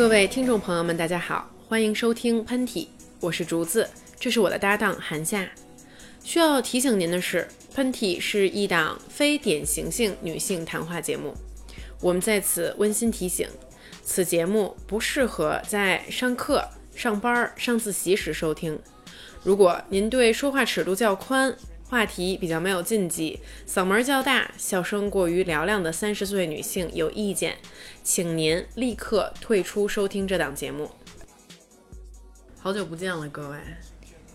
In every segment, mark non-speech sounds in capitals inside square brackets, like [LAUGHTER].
各位听众朋友们，大家好，欢迎收听喷嚏，我是竹子，这是我的搭档韩夏。需要提醒您的是，喷嚏是一档非典型性女性谈话节目，我们在此温馨提醒，此节目不适合在上课、上班、上自习时收听。如果您对说话尺度较宽，话题比较没有禁忌，嗓门较大，笑声过于嘹亮的三十岁女性有意见，请您立刻退出收听这档节目。好久不见了，各位！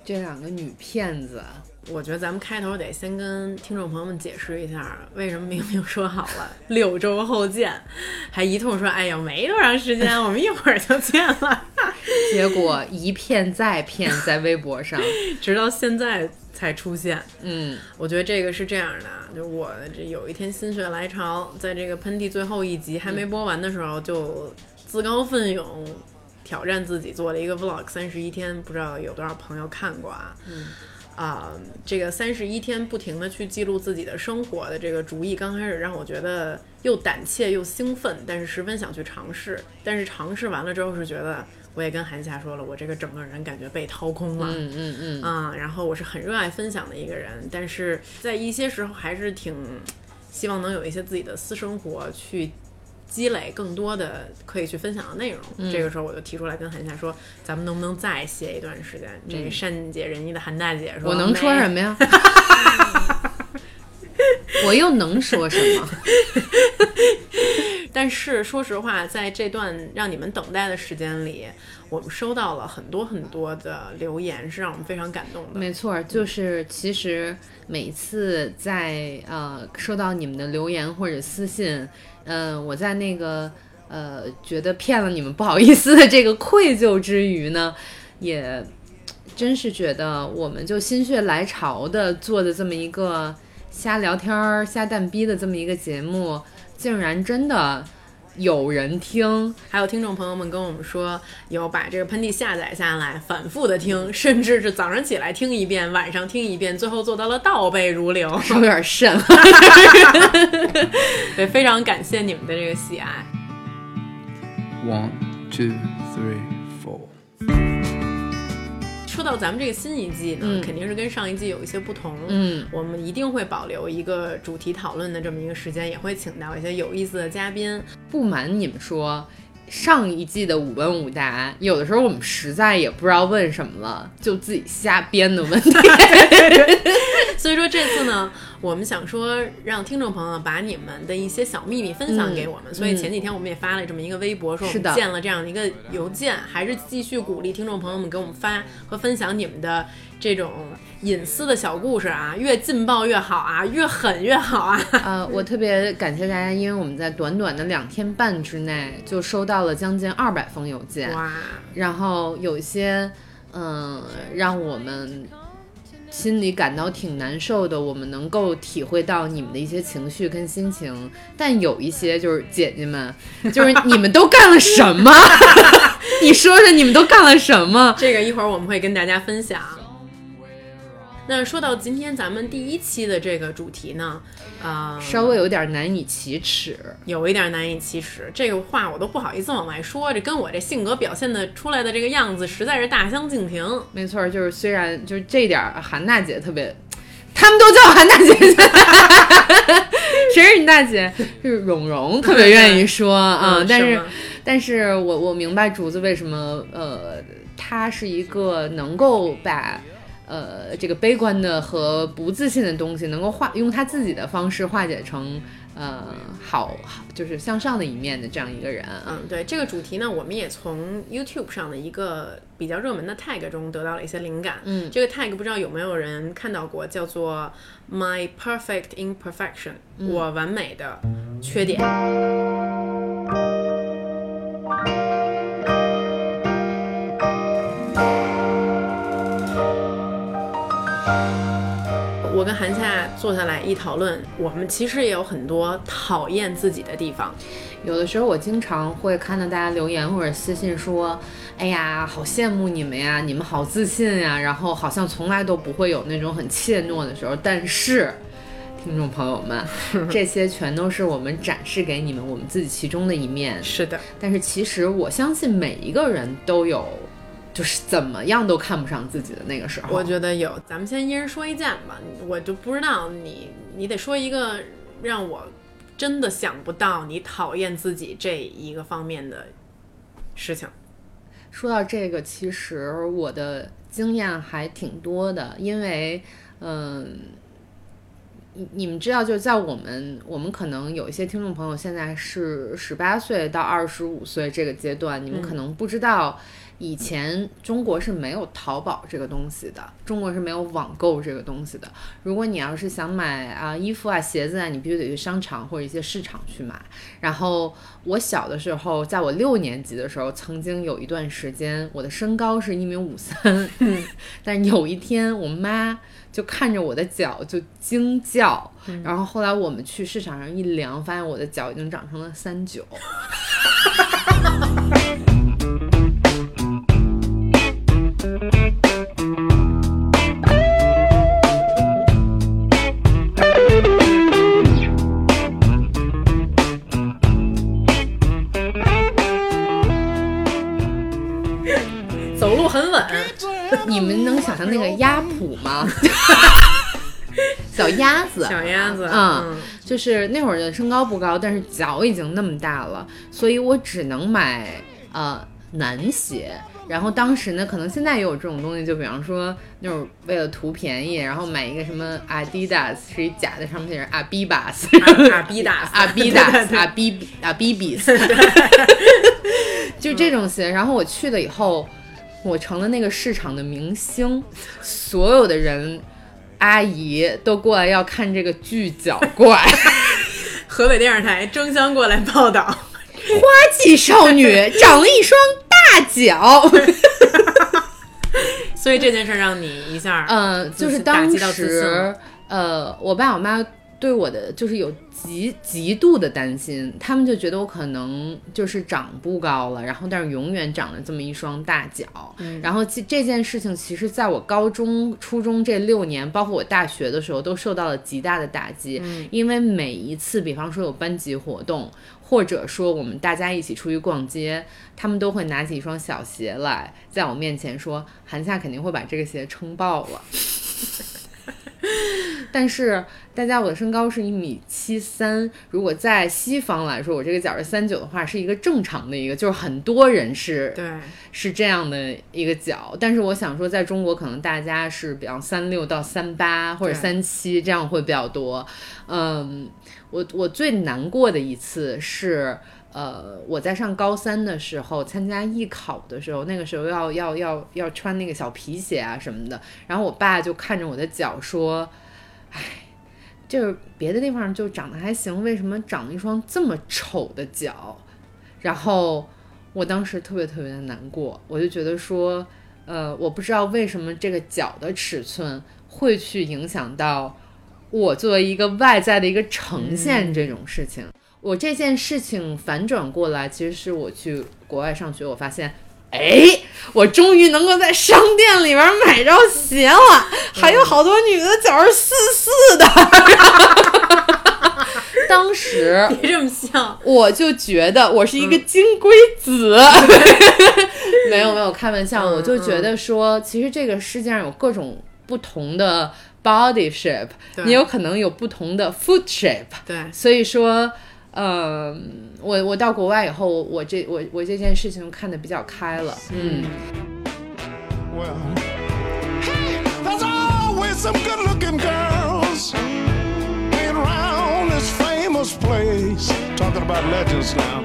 这两个女骗子，我觉得咱们开头得先跟听众朋友们解释一下，为什么明明说好了 [LAUGHS] 六周后见，还一通说哎呀没多长时间，我们一会儿就见了，[LAUGHS] 结果一骗再骗，在微博上，[LAUGHS] 直到现在。才出现，嗯，我觉得这个是这样的，就我这有一天心血来潮，在这个喷嚏最后一集还没播完的时候，就自告奋勇挑战自己做了一个 vlog，三十一天，不知道有多少朋友看过啊？嗯，啊，这个三十一天不停的去记录自己的生活的这个主意，刚开始让我觉得又胆怯又兴奋，但是十分想去尝试，但是尝试完了之后是觉得。我也跟韩霞说了，我这个整个人感觉被掏空了，嗯嗯嗯，啊，然后我是很热爱分享的一个人，但是在一些时候还是挺希望能有一些自己的私生活去积累更多的可以去分享的内容。这个时候我就提出来跟韩夏说，咱们能不能再歇一段时间？这善解人意的韩大姐说，我能说什么呀？[LAUGHS] 我又能说什么？[LAUGHS] 但是说实话，在这段让你们等待的时间里，我们收到了很多很多的留言，是让我们非常感动的。没错，就是其实每次在呃收到你们的留言或者私信，嗯，我在那个呃觉得骗了你们不好意思的这个愧疚之余呢，也真是觉得我们就心血来潮的做的这么一个瞎聊天儿、瞎蛋逼的这么一个节目。竟然真的有人听，还有听众朋友们跟我们说，有把这个喷嚏下载下来，反复的听，甚至是早上起来听一遍，晚上听一遍，最后做到了倒背如流，有点渗。[LAUGHS] 对，非常感谢你们的这个喜爱。One, two, three. 说到咱们这个新一季呢，肯定是跟上一季有一些不同。嗯，我们一定会保留一个主题讨论的这么一个时间，也会请到一些有意思的嘉宾。不瞒你们说，上一季的五问五答，有的时候我们实在也不知道问什么了，就自己瞎编的问题。[LAUGHS] [LAUGHS] 所以说这次呢。我们想说，让听众朋友把你们的一些小秘密分享给我们，所以前几天我们也发了这么一个微博，说我们建了这样的一个邮件，还是继续鼓励听众朋友们给我们发和分享你们的这种隐私的小故事啊，越劲爆越好啊，越狠越好啊！呃，我特别感谢大家，因为我们在短短的两天半之内就收到了将近二百封邮件，哇！然后有一些，嗯，让我们。心里感到挺难受的，我们能够体会到你们的一些情绪跟心情，但有一些就是姐姐们，[LAUGHS] 就是你们都干了什么？[LAUGHS] 你说说你们都干了什么？这个一会儿我们会跟大家分享。那说到今天咱们第一期的这个主题呢，啊，稍微有点难以启齿，有一点难以启齿。这个话我都不好意思往外说，这跟我这性格表现的出来的这个样子实在是大相径庭。没错，就是虽然就是这点韩大姐特别，他们都叫韩大姐，[LAUGHS] 谁是你大姐？是蓉蓉，特别愿意说啊。但是，但是我我明白竹子为什么，呃，她是一个能够把。呃，这个悲观的和不自信的东西，能够化用他自己的方式化解成呃好，就是向上的一面的这样一个人。嗯，对这个主题呢，我们也从 YouTube 上的一个比较热门的 tag 中得到了一些灵感。嗯，这个 tag 不知道有没有人看到过，叫做 My Perfect Imperfection，我完美的缺点。我跟韩夏坐下来一讨论，我们其实也有很多讨厌自己的地方。有的时候我经常会看到大家留言或者私信说：“哎呀，好羡慕你们呀，你们好自信呀。”然后好像从来都不会有那种很怯懦的时候。但是听众朋友们，这些全都是我们展示给你们我们自己其中的一面。是的，但是其实我相信每一个人都有，就是怎么样都看不上自己的那个时候。我觉得有，咱们先一人说一件吧。我就不知道你，你得说一个让我真的想不到你讨厌自己这一个方面的事情。说到这个，其实我的经验还挺多的，因为，嗯，你你们知道，就在我们我们可能有一些听众朋友现在是十八岁到二十五岁这个阶段，你们可能不知道。以前中国是没有淘宝这个东西的，中国是没有网购这个东西的。如果你要是想买啊衣服啊鞋子啊，你必须得去商场或者一些市场去买。然后我小的时候，在我六年级的时候，曾经有一段时间，我的身高是一米五三，[LAUGHS] 但有一天我妈就看着我的脚就惊叫，然后后来我们去市场上一量，发现我的脚已经长成了三九。[LAUGHS] 走路很稳，你们能想象那个鸭蹼吗？[LAUGHS] 小鸭子，小鸭子，嗯，就是那会儿的身高不高，但是脚已经那么大了，所以我只能买呃男鞋。然后当时呢，可能现在也有这种东西，就比方说那种为了图便宜，然后买一个什么 Adidas 是一假的，上面写着 Abibas，阿比达，阿比达，阿比阿比比斯，就这种鞋。然后我去了以后，我成了那个市场的明星，所有的人阿姨都过来要看这个巨脚怪。[LAUGHS] 河北电视台争相过来报道，花季少女长了一双大脚。所以这件事让你一下，嗯，就是打当时，呃，我爸我妈对我的就是有极极度的担心，他们就觉得我可能就是长不高了，然后但是永远长了这么一双大脚。然后这这件事情，其实在我高中、初中这六年，包括我大学的时候，都受到了极大的打击，因为每一次，比方说有班级活动。或者说我们大家一起出去逛街，他们都会拿起一双小鞋来，在我面前说：“韩夏肯定会把这个鞋撑爆了。[LAUGHS] ”但是大家，我的身高是一米七三，如果在西方来说，我这个脚是三九的话，是一个正常的一个，就是很多人是对，是这样的一个脚。但是我想说，在中国可能大家是比方三六到三八或者三七这样会比较多。嗯，我我最难过的一次是。呃，我在上高三的时候参加艺考的时候，那个时候要要要要穿那个小皮鞋啊什么的，然后我爸就看着我的脚说：“哎，就是别的地方就长得还行，为什么长了一双这么丑的脚？”然后我当时特别特别的难过，我就觉得说，呃，我不知道为什么这个脚的尺寸会去影响到我作为一个外在的一个呈现这种事情。我这件事情反转过来，其实是我去国外上学，我发现。哎，我终于能够在商店里面买着鞋了，还有好多女的脚是四四的。[LAUGHS] 当时别这么笑，我就觉得我是一个金龟子，[LAUGHS] 没有没有开玩笑，嗯我就觉得说，其实这个世界上有各种不同的 body shape，你有可能有不同的 foot shape，对，所以说，嗯，我我到国外以后，我这我我这件事情看得比较开了，嗯 Well, hey, there's always some good looking girls hanging around this famous place. Talking about legends now.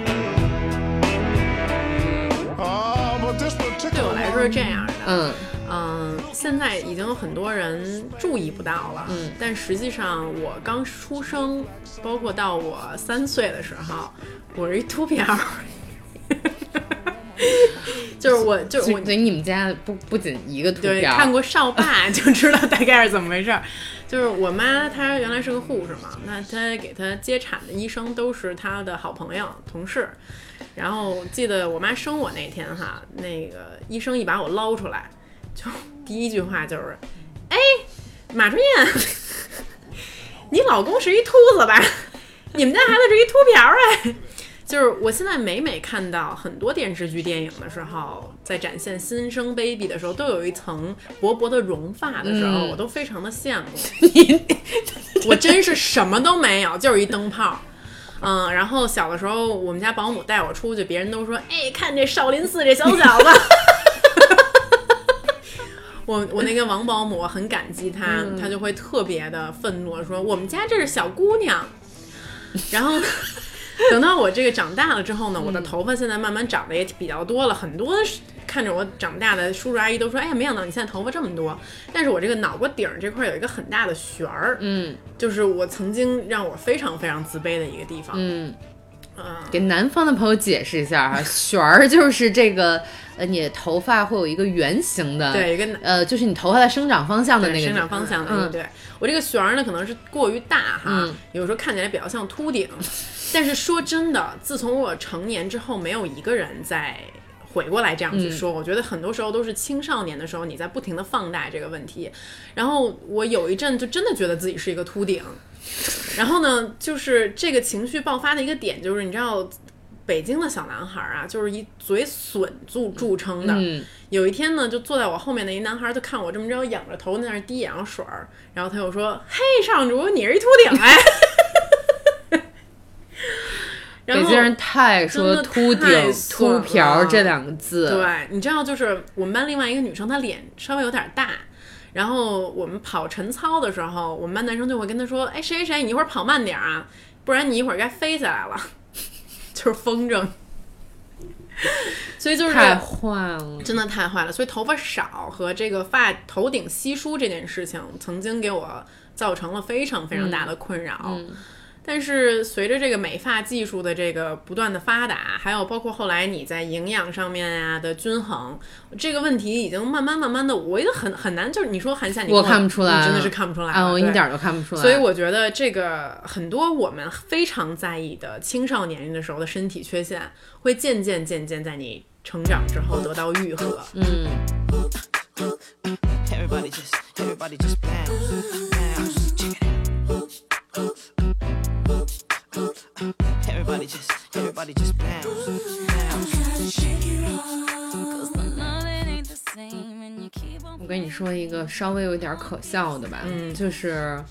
Oh, but this 对我来说是这样的。嗯嗯，现在已经有很多人注意不到了。嗯，但实际上我刚出生，包括到我三岁的时候，我是一秃瓢儿。[LAUGHS] 就是我，就是我所以，你们家不不仅一个图对，标，看过少爸 [LAUGHS] 就知道大概是怎么回事儿。就是我妈，她原来是个护士嘛，那她给她接产的医生都是她的好朋友、同事。然后记得我妈生我那天哈，那个医生一把我捞出来，就第一句话就是：“哎，马春燕，[LAUGHS] 你老公是一秃子吧？[LAUGHS] 你们家孩子是一秃瓢哎。[LAUGHS] 就是我现在每每看到很多电视剧、电影的时候，在展现新生 baby 的时候，都有一层薄薄的绒发的时候，我都非常的羡慕。我真是什么都没有，就是一灯泡。嗯，然后小的时候，我们家保姆带我出去，别人都说：“哎，看这少林寺这小小子。”我我那个王保姆很感激他，他就会特别的愤怒说：“我们家这是小姑娘。”然后。等到我这个长大了之后呢，我的头发现在慢慢长得也比较多了，很多看着我长大的叔叔阿姨都说：“哎呀，没想到你现在头发这么多。”但是我这个脑瓜顶这块有一个很大的旋儿，嗯，就是我曾经让我非常非常自卑的一个地方，嗯，给南方的朋友解释一下哈，[LAUGHS] 旋儿就是这个。呃，你头发会有一个圆形的，对，一个呃，就是你头发的生长方向的那个生长方向的，嗯，对我这个旋儿呢，可能是过于大哈，有时候看起来比较像秃顶。但是说真的，自从我成年之后，没有一个人在回过来这样去说。我觉得很多时候都是青少年的时候，你在不停的放大这个问题。然后我有一阵就真的觉得自己是一个秃顶。然后呢，就是这个情绪爆发的一个点，就是你知道。北京的小男孩啊，就是以嘴损著著称的。有一天呢，就坐在我后面的一男孩，就看我这么着仰着头在那滴眼药水儿，然后他又说：“嘿，上主，你是一秃顶哎。”北京人太说秃顶、秃瓢这两个字。对，你知道，就是我们班另外一个女生，她脸稍微有点大，然后我们跑晨操的时候，我们班男生就会跟他说：“哎，谁谁谁，你一会儿跑慢点啊，不然你一会儿该飞起来了。[LAUGHS] ”就是风筝，所以就是太坏了，真的太坏了。所以头发少和这个发头顶稀疏这件事情，曾经给我造成了非常非常大的困扰。但是随着这个美发技术的这个不断的发达，还有包括后来你在营养上面啊的均衡，这个问题已经慢慢慢慢的，我也很很难，就是你说韩夏，你我看不出来，真的是看不出来啊，我一点都看不出来。所以我觉得这个很多我们非常在意的青少年龄的时候的身体缺陷，会渐渐渐渐在你成长之后得到愈合。嗯。我跟你说一个稍微有点可笑的吧，嗯，就是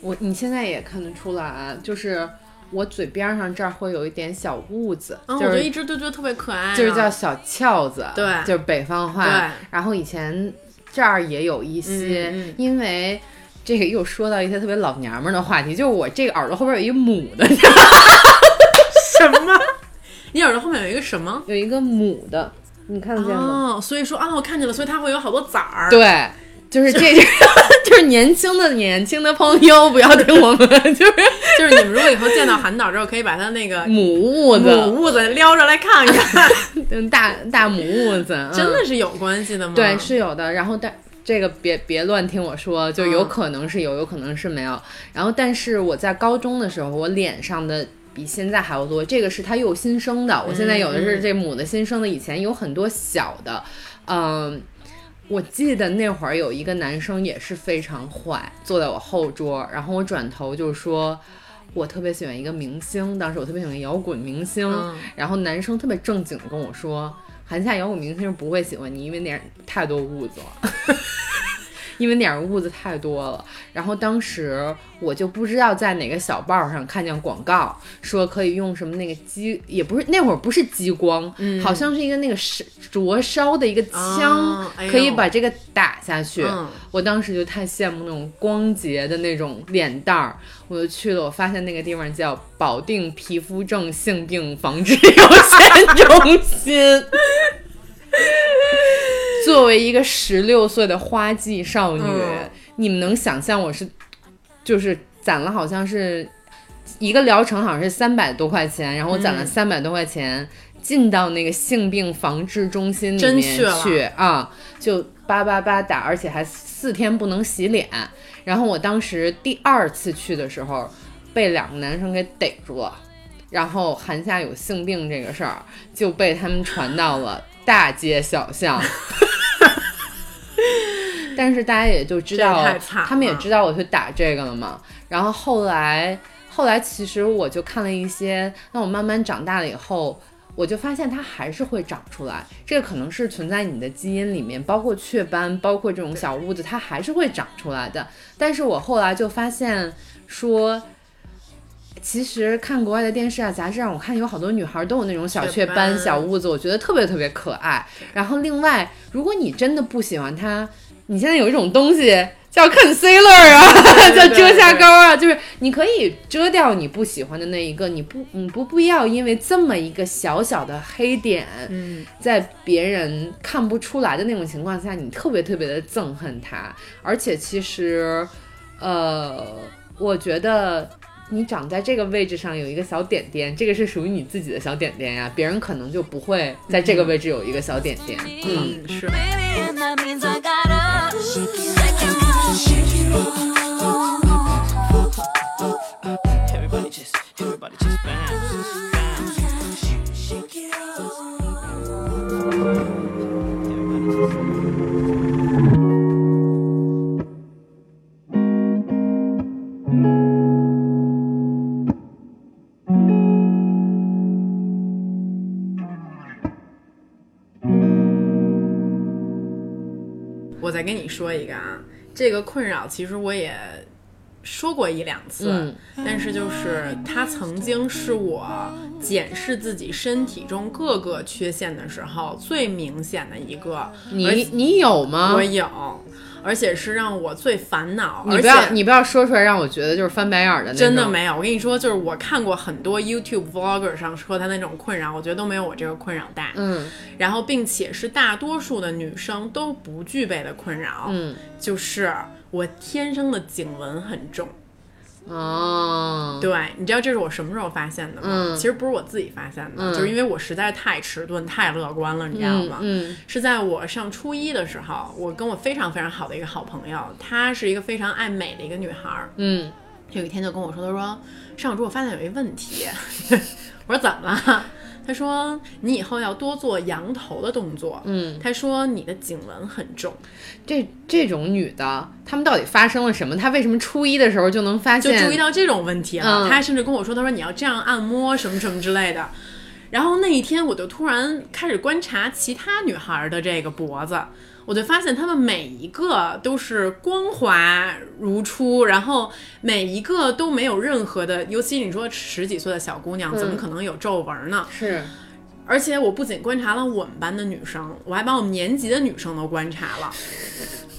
我你现在也看得出来，就是我嘴边上这儿会有一点小痦子，我就一直都觉得特别可爱，就是叫小翘子，对，就是北方话，然后以前这儿也有一些，因为。这个又说到一些特别老娘们的话题，就是我这个耳朵后边有一母的，[LAUGHS] 什么？你耳朵后面有一个什么？有一个母的，你看得见吗？哦，所以说啊，我看见了，所以它会有好多崽儿。对，就是这，[LAUGHS] 就是年轻的年轻的朋友不要听我们，就是 [LAUGHS] 就是你们如果以后见到韩导之后，可以把他那个母痦子母痦子撩出来看看，大大母痦子真的是有关系的吗？对，是有的。然后但。这个别别乱听我说，就有可能是有，有可能是没有。然后，但是我在高中的时候，我脸上的比现在还要多。这个是它又新生的，我现在有的是这母的新生的，以前有很多小的。嗯，我记得那会儿有一个男生也是非常坏，坐在我后桌，然后我转头就说，我特别喜欢一个明星，当时我特别喜欢摇滚明星，然后男生特别正经跟我说。韩夏摇滚明星不会喜欢你，因为那样太多物子了，因为脸上痦子太多了。然后当时我就不知道在哪个小报上看见广告，说可以用什么那个激，也不是那会儿不是激光，好像是一个那个烧灼烧的一个枪，可以把这个打下去。我当时就太羡慕那种光洁的那种脸蛋儿。我就去了，我发现那个地方叫保定皮肤症性病防治 [LAUGHS] 有限中心。作为一个十六岁的花季少女，你们能想象我是，就是攒了好像是一个疗程，好像是三百多块钱，然后我攒了三百多块钱进到那个性病防治中心里面去啊，就叭叭叭打，而且还四天不能洗脸。然后我当时第二次去的时候，被两个男生给逮住了，然后韩夏有性病这个事儿就被他们传到了大街小巷。[LAUGHS] 但是大家也就知道他们也知道我去打这个了嘛。然后后来后来其实我就看了一些，那我慢慢长大了以后。我就发现它还是会长出来，这个可能是存在你的基因里面，包括雀斑，包括这种小痦子，它还是会长出来的。但是我后来就发现说，其实看国外的电视啊、杂志上，我看有好多女孩都有那种小雀斑、小痦子，我觉得特别特别可爱。然后另外，如果你真的不喜欢它，你现在有一种东西叫 concealer [LAUGHS] 啊，[LAUGHS] 叫遮瑕膏啊，就是你可以遮掉你不喜欢的那一个，你不你不必要因为这么一个小小的黑点，嗯，在别人看不出来的那种情况下，你特别特别的憎恨它。而且其实，呃，我觉得。你长在这个位置上有一个小点点，这个是属于你自己的小点点呀，别人可能就不会在这个位置有一个小点点。嗯，嗯，是。Everybody just, everybody just bounce. 再跟你说一个啊，这个困扰其实我也说过一两次，嗯但是就是它曾经是我检视自己身体中各个缺陷的时候最明显的一个。你你有吗？我有，而且是让我最烦恼，你不要你不要说出来，让我觉得就是翻白眼儿的那种。真的没有，我跟你说，就是我看过很多 YouTube vlogger 上说他那种困扰，我觉得都没有我这个困扰大。嗯然后，并且是大多数的女生都不具备的困扰，嗯就是我天生的颈纹很重。哦，对，你知道这是我什么时候发现的吗？嗯其实不是我自己发现的，嗯就是因为我实在太迟钝、太乐观了，你知道吗？嗯是在我上初一的时候，我跟我非常非常好的一个好朋友，她是一个非常爱美的一个女孩儿，嗯有一天就跟我说，她说上周我发现有一问题，[LAUGHS] 我说怎么了？他说你以后要多做扬头的动作。嗯，他说你的颈纹很重，这这种女的，她们到底发生了什么？她为什么初一的时候就能发现就？注意到这种问题了。嗯他还甚至跟我说，她说你要这样按摩什么什么之类的。然后那一天我就突然开始观察其他女孩的这个脖子，我就发现她们每一个都是光滑如初，然后每一个都没有任何的，尤其你说十几岁的小姑娘，怎么嗯可能有皱纹呢？是而且我不仅观察了我们班的女生，我还把我们年级的女生都观察了。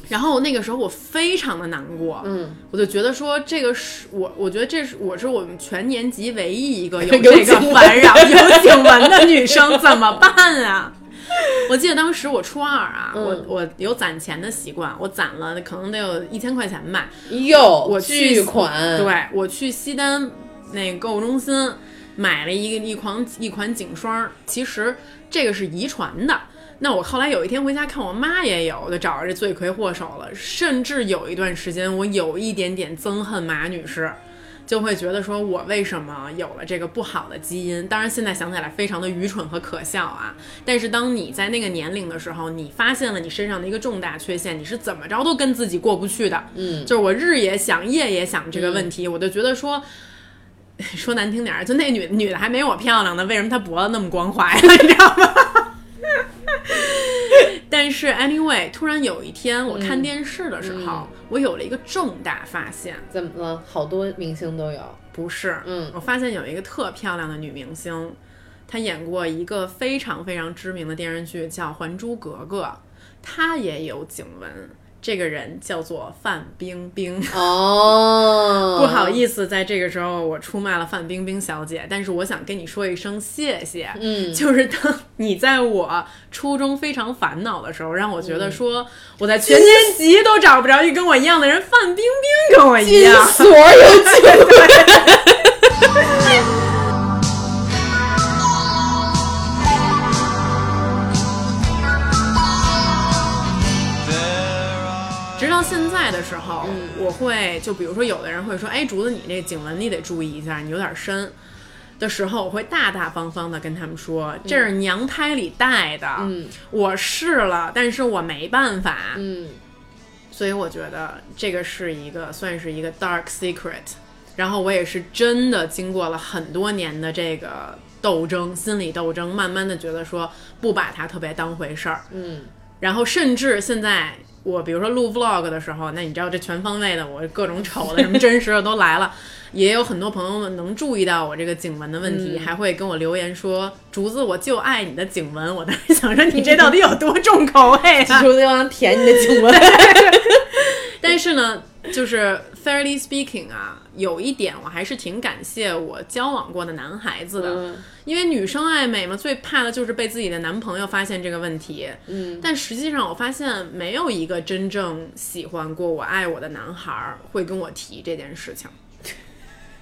然后那个时候我非常的难过，嗯，我就觉得说这个是我，我觉得这是我是我们全年级唯一一个有 [LAUGHS] 有这个烦扰、有颈纹的女生，怎么办啊？[LAUGHS] 我记得当时我初二啊，嗯我我有攒钱的习惯，我攒了可能得有一千块钱吧，哟，我去巨款，，对我去西单那个购物中心买了一个一款一款颈霜，其实这个是遗传的。那我后来有一天回家看我妈也有，我就找着这罪魁祸首了。甚至有一段时间，我有一点点憎恨马女士，就会觉得说我为什么有了这个不好的基因？当然现在想起来非常的愚蠢和可笑啊。但是当你在那个年龄的时候，你发现了你身上的一个重大缺陷，你是怎么着都跟自己过不去的。嗯，就是我日也想，夜也想这个问题，我就觉得说。说难听点儿，就那女女的还没我漂亮呢，为什么她脖子那么光滑呀？你知道吗？[LAUGHS] 但是 anyway，突然有一天我看电视的时候，我有了一个重大发现，怎么了？好多明星都有，不是，嗯我发现有一个特漂亮的女明星，她演过一个非常非常知名的电视剧，叫《还珠格格》，她也有颈纹。这个人叫做范冰冰。哦，[LAUGHS] 不好意思，在这个时候我出卖了范冰冰小姐，但是我想跟你说一声谢谢。嗯就是当你在我初中非常烦恼的时候，让我觉得说我在全年级都找不着一跟我一样的人，范冰冰跟我一样。[LAUGHS] 所有颈纹。[LAUGHS] 到现在的时候，嗯我会就比如说有的人会说，哎，竹子你这颈纹你得注意一下，你有点深。的时候，我会大大方方的跟他们说，这是娘胎里带的，嗯我试了，但是我没办法，嗯，所以我觉得这个是一个算是一个 dark secret。然后我也是真的经过了很多年的这个斗争，心理斗争，慢慢的觉得说不把它特别当回事儿。嗯，然后甚至现在我比如说录 vlog 的时候，那你知道这全方位的，我各种丑的什么真实的都来了，也有很多朋友们能注意到我这个颈纹的问题，还会跟我留言说：“竹子，我就爱你的颈纹。”我当时想说，你这到底有多重口味啊？竹子要想舔你的颈纹。[LAUGHS] [LAUGHS] 但是呢，就是 fairly speaking 啊，有一点我还是挺感谢我交往过的男孩子的，嗯因为女生爱美嘛，最怕的就是被自己的男朋友发现这个问题。嗯，但实际上我发现没有一个真正喜欢过我、爱我的男孩儿会跟我提这件事情，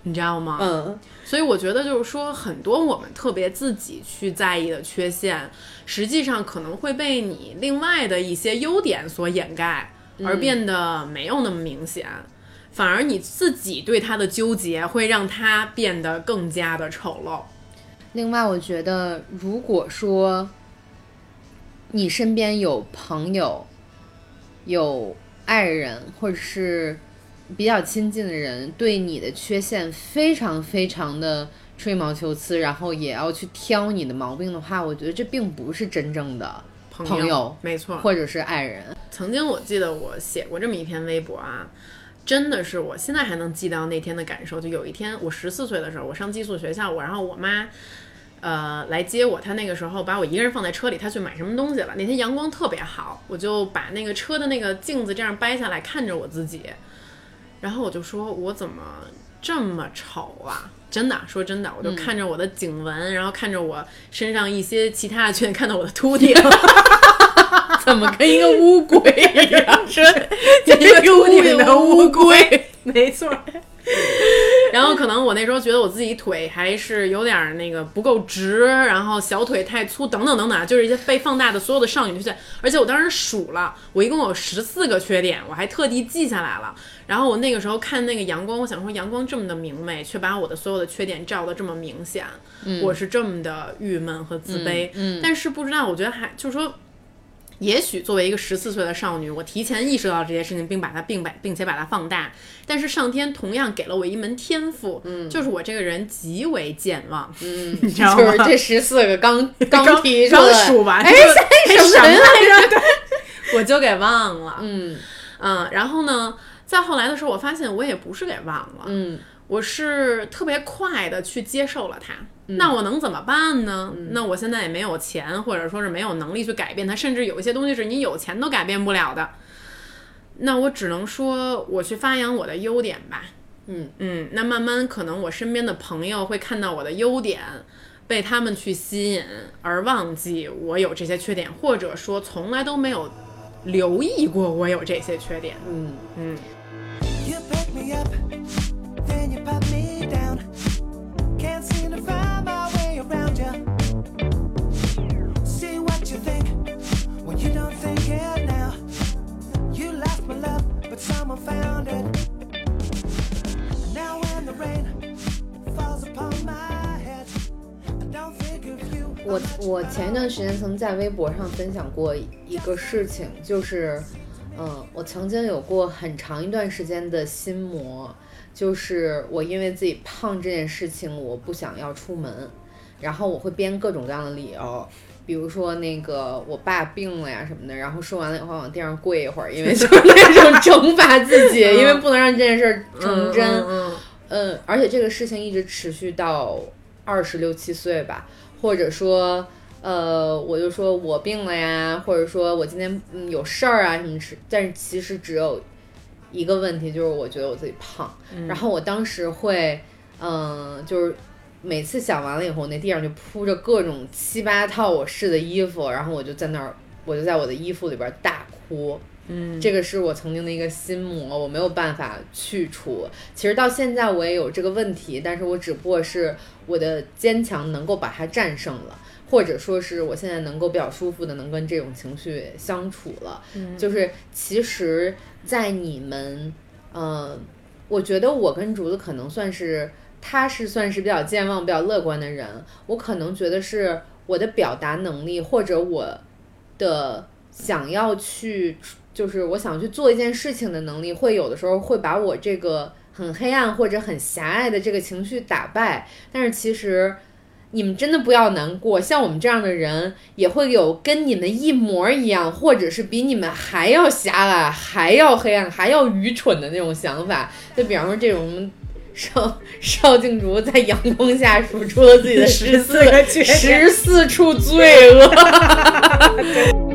你知道吗？嗯，所以我觉得就是说，很多我们特别自己去在意的缺陷，实际上可能会被你另外的一些优点所掩盖，而变得没有那么明显。反而你自己对他的纠结，会让他变得更加的丑陋。另外，我觉得如果说你身边有朋友、有爱人，或者是比较亲近的人，对你的缺陷非常非常的吹毛求疵，然后也要去挑你的毛病的话，我觉得这并不是真正的朋朋友没错，或者是爱人。曾经我记得我写过这么一篇微博啊，真的是我现在还能记到那天的感受。就有一天我十四岁的时候，我上寄宿学校，我然后我妈。呃，来接我，她那个时候把我一个人放在车里，她去买什么东西了。那天阳光特别好，我就把那个车的那个镜子这样掰下来，看着我自己，然后我就说，我怎么这么丑啊？真的，说真的，我就看着我的颈纹，然后看着我身上一些其他的缺点，看到我的秃顶，[LAUGHS] [LAUGHS] 怎么跟一个乌龟一样？[LAUGHS] 一个秃顶的乌龟，没错。然后可能我那时候觉得我自己腿还是有点儿那个不够直，然后小腿太粗，等等等等啊，就是一些被放大的所有的少女缺陷。而且我当时数了，我一共有十四个缺点，我还特地记下来了。然后我那个时候看那个阳光，我想说阳光这么的明媚，却把我的所有的缺点照得这么明显，我是这么的郁闷和自卑。嗯但是不知道，我觉得还就是说。也许作为一个十四岁的少女，我提前意识到这些事情，并把它并把并且把它放大。但是上天同样给了我一门天赋，嗯，就是我这个人极为健忘，嗯，[LAUGHS] 你知道吗？就是这十四个刚刚刚提出刚来，数完，哎，什么来？着？[LAUGHS] 我就给忘了，嗯嗯。然后呢，再后来的时候，我发现我也不是给忘了，嗯我是特别快的去接受了它。那我能怎么办呢？那我现在也没有钱，或者说是没有能力去改变它，甚至有一些东西是你有钱都改变不了的。那我只能说，我去发扬我的优点吧。嗯嗯，那慢慢可能我身边的朋友会看到我的优点，被他们去吸引，而忘记我有这些缺点，或者说从来都没有留意过我有这些缺点。嗯。嗯，前一段时间曾在微博上分享过一个事情，就是，嗯，我曾经有过很长一段时间的心魔，就是我因为自己胖这件事情，我不想要出门，然后我会编各种各样的理由。比如说那个我爸病了呀什么的，然后说完了以后往地上跪一会儿，因为就是 [LAUGHS] 那种惩罚自己，因为不能让这件事儿成真。嗯嗯嗯，而且这个事情一直持续到二十六七岁吧，或者说，呃，我就说我病了呀，或者说我今天嗯有事儿啊什么事，但是其实只有一个问题，就是我觉得我自己胖，然后我当时会，嗯、就是每次想完了以后，我那地上就铺着各种七八套我试的衣服，然后我就在那儿，我就在我的衣服里边大哭。嗯，这个是我曾经的一个心魔，我没有办法去除。其实到现在我也有这个问题，但是我只不过是我的坚强能够把它战胜了，或者说是我现在能够比较舒服的能跟这种情绪相处了。就是其实，在你们，呃，我觉得我跟竹子可能算是，他是算是比较健忘、比较乐观的人，我可能觉得是我的表达能力或者我的想要去就是我想去做一件事情的能力，会有的时候会把我这个很黑暗或者很狭隘的这个情绪打败。但是其实你们真的不要难过，像我们这样的人也会有跟你们一模一样，或者是比你们还要狭隘、还要黑暗、还要愚蠢的那种想法。就比方说这种。邵邵静竹在阳光下数出了自己的十四个十四处罪恶。[LAUGHS]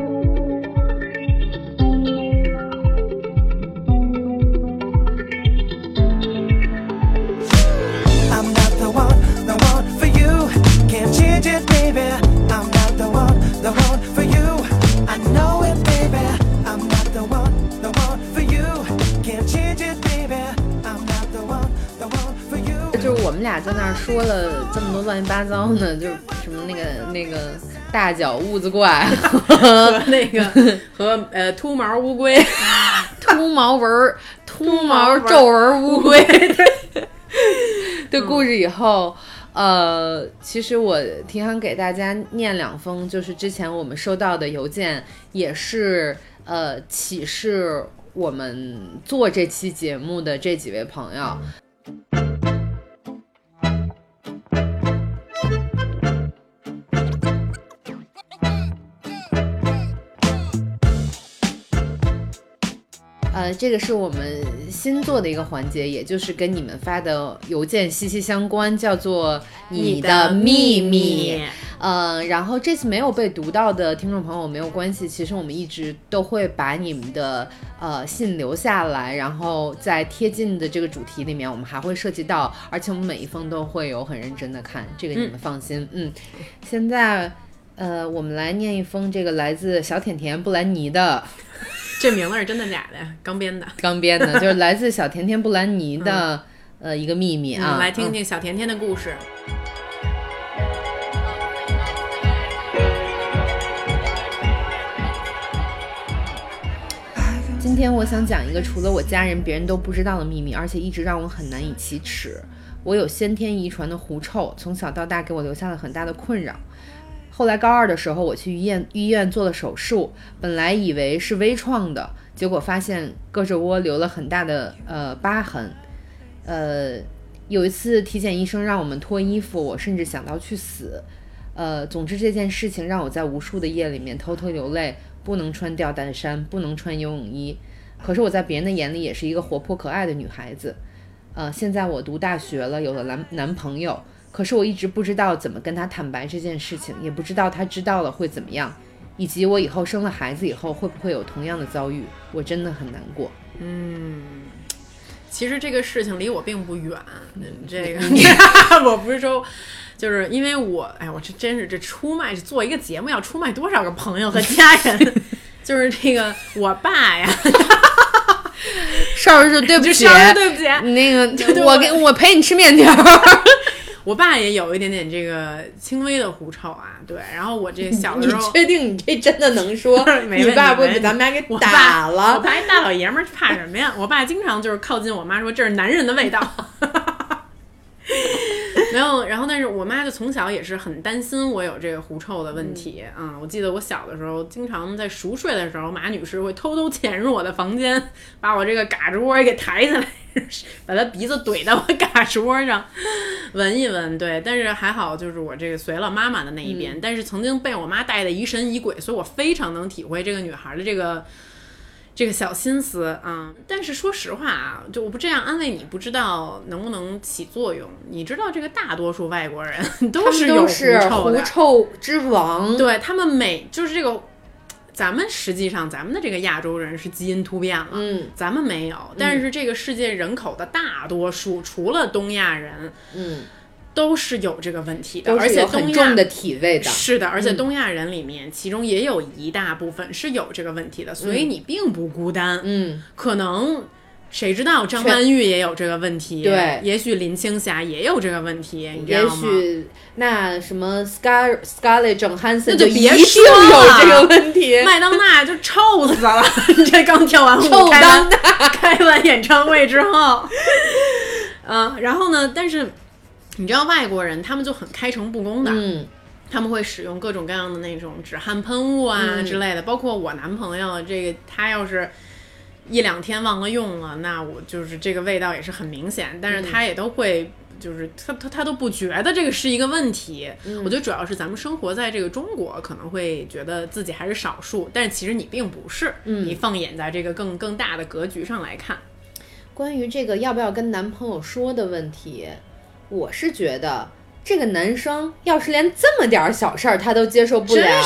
我们俩在那儿说了这么多乱七八糟呢，[LAUGHS] 就是什么那个那个大脚痦子怪 [LAUGHS] 和那个和呃秃毛 [LAUGHS] 乌龟，秃毛纹儿、秃毛皱纹儿乌龟。的故事以后，呃，其实我挺想给大家念两封，就是之前我们收到的邮件，也是呃启示我们做这期节目的这几位朋友。呃，这个是我们新做的一个环节，也就是跟你们发的邮件息息相关，叫做“你的秘密”。呃，然后这次没有被读到的听众朋友没有关系，其实我们一直都会把你们的呃信留下来，然后在贴近的这个主题里面，我们还会涉及到，而且我们每一封都会有很认真的看，这个你们放心。嗯，现在呃，我们来念一封这个来自小甜甜布兰妮的。这名字是真的假的呀？刚编的。刚编的，就是来自小甜甜布兰妮的、呃一个秘密啊，嗯，来听嗯听小甜甜的故事。今天我想讲一个除了我家人别人都不知道的秘密，而且一直让我很难以启齿。我有先天遗传的狐臭，从小到大给我留下了很大的困扰。后来高二的时候，我去医院医院做了手术，本来以为是微创的，结果发现胳肢窝留了很大的呃疤痕。呃，有一次体检医生让我们脱衣服，我甚至想到去死。呃，总之这件事情让我在无数的夜里面偷偷流泪，不能穿吊带衫，不能穿游泳衣。可是我在别人的眼里也是一个活泼可爱的女孩子。呃，现在我读大学了，有了男男朋友，可是我一直不知道怎么跟他坦白这件事情，也不知道他知道了会怎么样，以及我以后生了孩子以后会不会有同样的遭遇，我真的很难过。嗯其实这个事情离我并不远，嗯这个 [LAUGHS] 我不是说，就是因为我，哎，我这真是这出卖做一个节目要出卖多少个朋友和家人，[LAUGHS] 就是这个我爸呀，邵儿说对不就起，对不起，你那个我我给我陪你吃面条儿。我爸也有一点点这个轻微的狐臭啊，对，然后我这 [LAUGHS] 小的时候。确定你这真的能说？没你爸不会没问题给咱们俩给我打了我了？爸一大老爷们儿怕什么呀？我爸经常就是靠近我妈说这是男人的味道。没有，然后但是我妈就从小也是很担心我有这个狐臭的问题啊、嗯我记得我小的时候，经常在熟睡的时候，马女士会偷偷潜入我的房间，把我这个嘎吱窝给抬起来，[LAUGHS] 把她鼻子怼到我嘎吱窝上，闻一闻。对，但是还好，就是我这个随了妈妈的那一边，但是曾经被我妈带的疑神疑鬼，所以我非常能体会这个女孩的这个。这个小心思啊、但是说实话啊，就我不这样安慰你，不知道能不能起作用。你知道，这个大多数外国人都是有狐臭的，狐臭之王。对他们每就是这个，咱们实际上咱们的这个亚洲人是基因突变了，嗯，咱们没有，但是这个世界人口的大多数，除了东亚人，嗯，都是有这个问题的，而且很重的体味的。是的，而且嗯东亚人里面，其中也有一大部分是有这个问题的，所以你并不孤单。嗯，可能谁知道张曼玉也有这个问题，对也许林青霞也有这个问题，你知也道吗？许那什么 Scar Scarlett Johansson 那就别说有了这个问题。麦当娜就臭死了，[LAUGHS] 这刚跳完舞，臭开完 [LAUGHS] 开完演唱会之后，嗯、然后呢，但是你知道外国人他们就很开诚布公的，嗯，他们会使用各种各样的那种止汗喷雾啊嗯。之类的，包括我男朋友这个，他要是一两天忘了用了，那我就是这个味道也是很明显，但是他也都会。就是他他他都不觉得这个是一个问题，我觉得主要是咱们生活在这个中国，可能会觉得自己还是少数，但是其实你并不是，你放眼在这个更更大的格局上来看，关于这个要不要跟男朋友说的问题，我是觉得这个男生要是连这么点儿小事儿他都接受不了，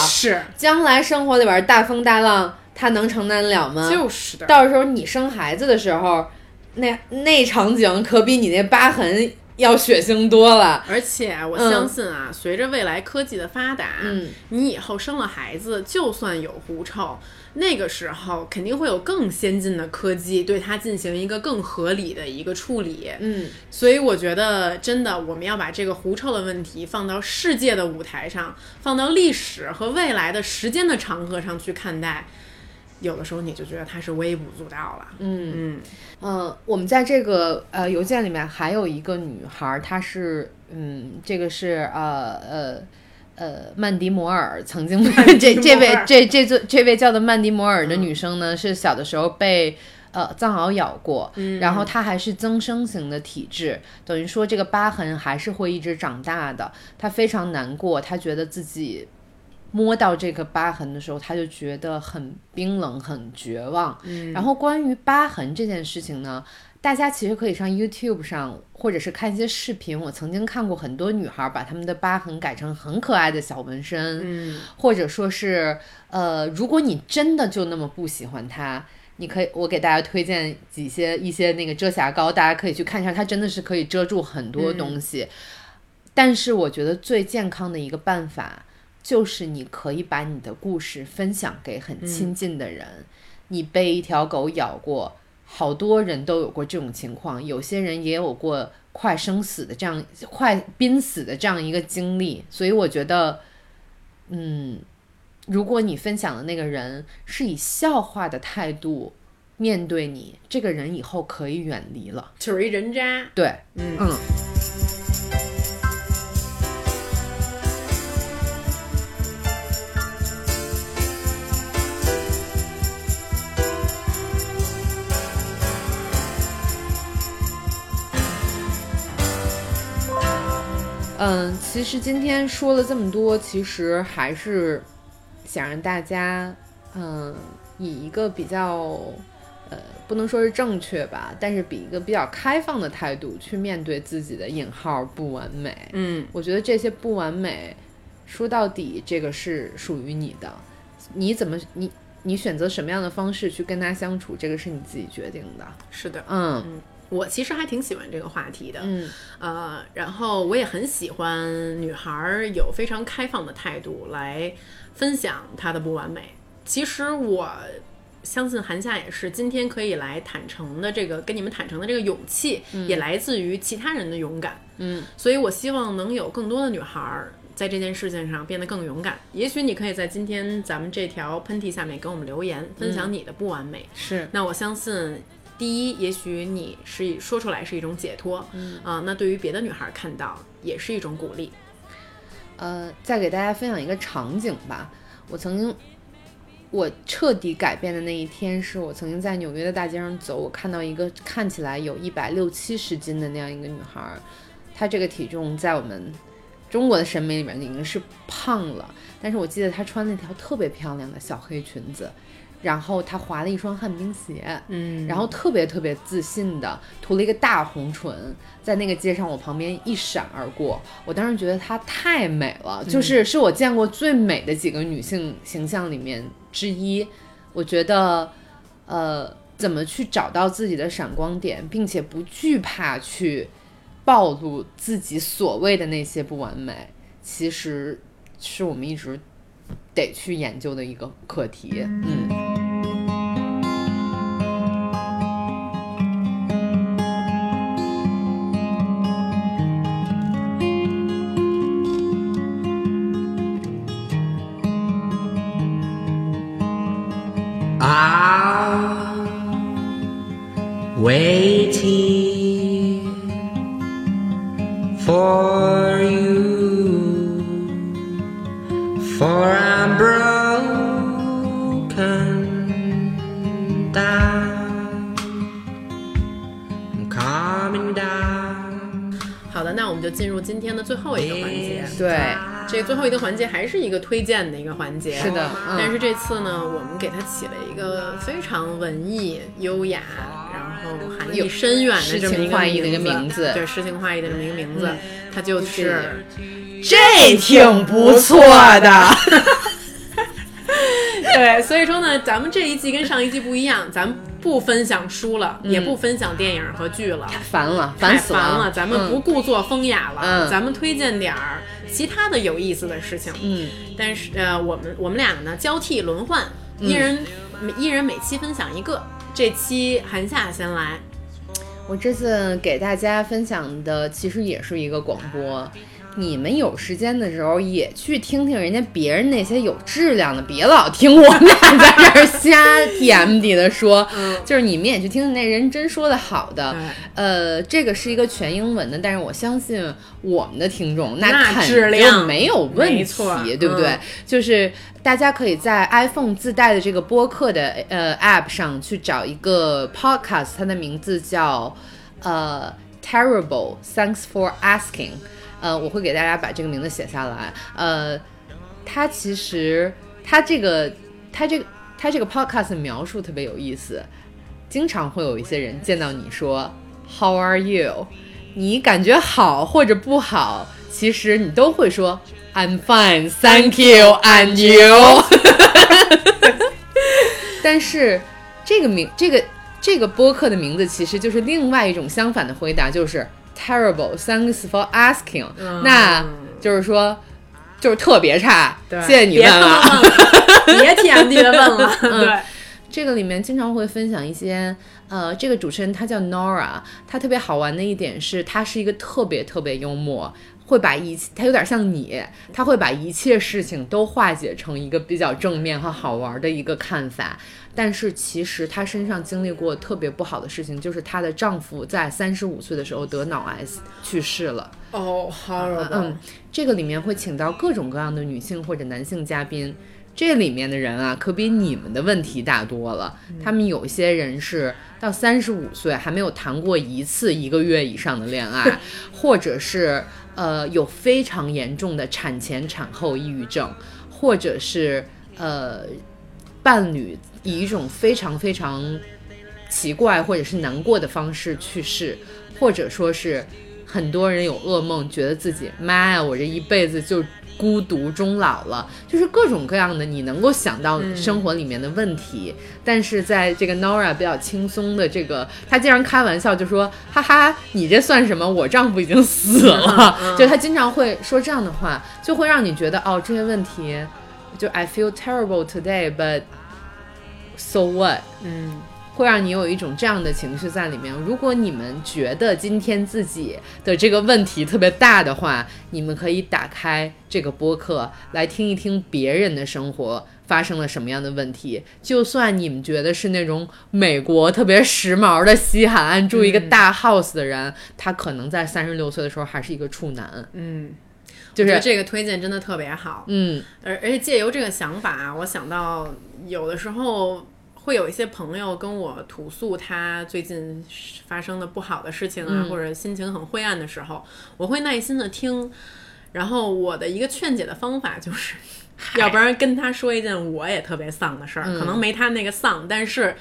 将来生活里边大风大浪他能承担了吗？就是的，到时候你生孩子的时候，那那场景可比你那疤痕要血腥多了。而且我嗯相信啊，随着未来科技的发达，嗯你以后生了孩子，就算有狐臭，那个时候肯定会有更先进的科技对它进行一个更合理的一个处理。嗯，所以我觉得，真的我们要把这个狐臭的问题放到世界的舞台上，放到历史和未来的时间的长河上去看待。有的时候你就觉得它是微不足道了。嗯嗯呃，我们在这个呃邮件里面还有一个女孩儿，她是嗯，这个是呃呃呃曼迪摩尔曾经这这位这这座这位叫做曼迪摩尔的女生呢，是小的时候被。呃，藏獒咬过，然后她还是增生型的体质，等于说这个疤痕还是会一直长大的。她非常难过，她觉得自己摸到这个疤痕的时候，她就觉得很冰冷、很绝望。然后关于疤痕这件事情呢，大家其实可以上 YouTube 上，或者是看一些视频。我曾经看过很多女孩把她们的疤痕改成很可爱的小纹身，嗯，或者说是呃，如果你真的就那么不喜欢它。你可以，我给大家推荐几些一些那个遮瑕膏，大家可以去看一下，它真的是可以遮住很多东西。但是我觉得最健康的一个办法，就是你可以把你的故事分享给很亲近的人。你被一条狗咬过，好多人都有过这种情况，有些人也有过快生死的这样、快濒死的这样一个经历。所以我觉得，嗯，如果你分享的那个人是以笑话的态度面对你，这个人以后可以远离了。就是一人渣。对，嗯嗯。嗯，其实今天说了这么多，其实还是想让大家，嗯，以一个比较，呃，不能说是正确吧，但是比一个比较开放的态度去面对自己的引号不完美。嗯我觉得这些不完美，说到底，这个是属于你的，你怎么你你选择什么样的方式去跟他相处，这个是你自己决定的。是的。嗯我其实还挺喜欢这个话题的，嗯呃，然后我也很喜欢女孩儿有非常开放的态度来分享她的不完美。其实我相信韩夏也是，今天可以来坦诚的这个跟你们坦诚的这个勇气，也来自于其他人的勇敢。嗯，所以我希望能有更多的女孩儿在这件事情上变得更勇敢。也许你可以在今天咱们这条喷嚏下面给我们留言，分享你的不完美。是那我相信，第一，也许你是说出来是一种解脱，嗯啊、那对于别的女孩看到也是一种鼓励。呃，再给大家分享一个场景吧。我曾经，我彻底改变的那一天，是我曾经在纽约的大街上走，我看到一个看起来有一百六七十斤的那样一个女孩儿，她这个体重在我们中国的审美里面已经是胖了，但是我记得她穿了一条特别漂亮的小黑裙子，然后她滑了一双旱冰鞋，嗯然后特别特别自信的涂了一个大红唇，在那个街上我旁边一闪而过。我当时觉得她太美了，就是是我见过最美的几个女性形象里面之一。我觉得，呃，怎么去找到自己的闪光点，并且不惧怕去暴露自己所谓的那些不完美，其实是我们一直得去研究的一个课题。嗯。们就进入今天的最后一个环节。对，这最后一个环节还是一个推荐的一个环节。是的嗯但是这次呢，我们给它起了一个非常文艺、优雅，然后含义深远的这么一个诗情画意的一个名名字对，诗情画意的这么一个名字，它就是这挺不错的。[LAUGHS] 对，所以说呢，咱们这一季跟上一季不一样，咱们不分享书了，也不分享电影和剧了。烦了，太烦死烦了，咱们不嗯故作风雅了，嗯咱们推荐点儿其他的有意思的事情。嗯，但是呃，我们我们俩呢交替轮换，一人、一人每期分享一个。这期韩夏先来，我这次给大家分享的其实也是一个广播。你们有时间的时候也去听听人家别人那些有质量的，别老听我们俩在这儿瞎 TMD 的说。[LAUGHS] 就是你们也去听听那人真说的好的。呃，这个是一个全英文的，但是我相信我们的听众那肯质量定没有问题，对不对？嗯就是大家可以在 iPhone 自带的这个播客的呃 App 上去找一个 Podcast，它的名字叫呃 Terrible Thanks for Asking。呃，我会给大家把这个名字写下来。呃，它其实它这个它这个它这个 Podcast 的描述特别有意思，经常会有一些人见到你说 How are you？你感觉好或者不好，其实你都会说 I'm fine, thank you, and you。[LAUGHS] 但是这个名这个这个播客的名字其实就是另外一种相反的回答，就是 terrible, thanks for asking、那就是说就是特别差，对，谢谢你 [LAUGHS] 别问了。别 TMD 的问了，对。这个里面经常会分享一些，呃，这个主持人他叫 Nora，他特别好玩的一点是，他是一个特别特别幽默，会把一切，他有点像你，他会把一切事情都化解成一个比较正面和好玩的一个看法。但是其实她身上经历过特别不好的事情，就是她的丈夫在三十五岁的时候得脑癌去世了。哦，好嗯，这个里面会请到各种各样的女性或者男性嘉宾。这里面的人啊，可比你们的问题大多了。他们有些人是到三十五岁还没有谈过一次一个月以上的恋爱，[LAUGHS] 或者是呃有非常严重的产前产后抑郁症，或者是呃伴侣以一种非常非常奇怪或者是难过的方式去世，或者说是很多人有噩梦，觉得自己妈呀，我这一辈子就孤独终老了，就是各种各样的你能够想到生活里面的问题。[LAUGHS] 但是在这个 Nora 比较轻松的这个，她经常开玩笑就说：“哈哈，你这算什么？我丈夫已经死了。就她经常会说这样的话，就会让你觉得哦，这些问题就 I feel terrible today, but so what？嗯，会让你有一种这样的情绪在里面。如果你们觉得今天自己的这个问题特别大的话，你们可以打开这个播客来听一听别人的生活发生了什么样的问题。就算你们觉得是那种美国特别时髦的西海岸住一个大 house 的人，他可能在三十六岁的时候还是一个处男。嗯，就是这个推荐真的特别好。嗯而而且借由这个想法啊，我想到有的时候会有一些朋友跟我吐诉他最近发生的不好的事情啊，嗯或者心情很灰暗的时候，我会耐心的听。然后我的一个劝解的方法就是，要不然跟他说一件我也特别丧的事儿，嗯可能没他那个丧，但是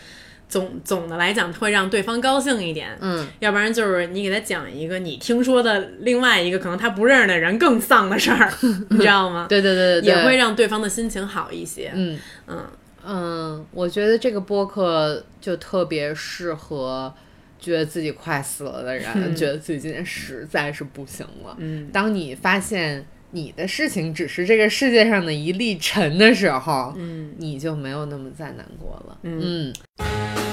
总总的来讲会让对方高兴一点。嗯，要不然就是你给他讲一个你听说的另外一个可能他不认识的人更丧的事儿，[LAUGHS] 你知道吗？对对对对对，也会让对方的心情好一些。嗯嗯嗯，我觉得这个播客就特别适合觉得自己快死了的人，觉得自己今天实在是不行了。嗯，当你发现你的事情只是这个世界上的一粒尘的时候，嗯，你就没有那么再难过了。嗯。嗯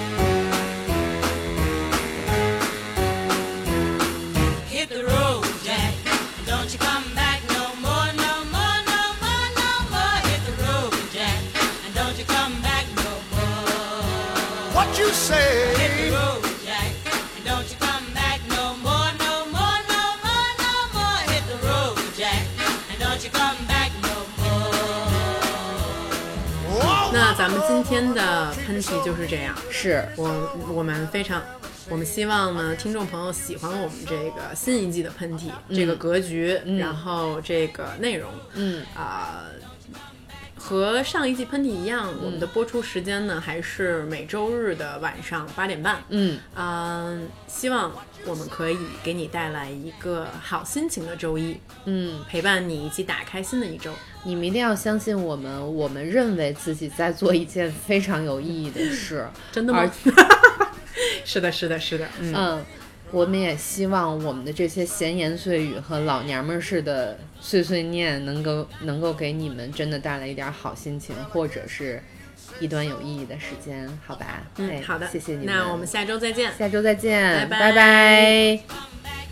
咱们今天的喷嚏就是这样。是我我们非常，我们希望呢，听众朋友喜欢我们这个新一季的喷嚏、这个格局，然后这个内容，嗯啊、和上一季喷嚏一样，我们的播出时间呢还是每周日的晚上八点半。嗯，嗯、希望我们可以给你带来一个好心情的周一，嗯，陪伴你一起打开新的一周。你们一定要相信我们，我们认为自己在做一件非常有意义的事。[LAUGHS] 真的吗？[LAUGHS] 是的，是的，是的，嗯，嗯，我们也希望我们的这些闲言碎语和老娘们儿似的碎碎念，能够能够给你们真的带来一点好心情，或者是一段有意义的时间，好吧？哎嗯，好的，谢谢你们。那我们下周再见。下周再见，拜拜拜拜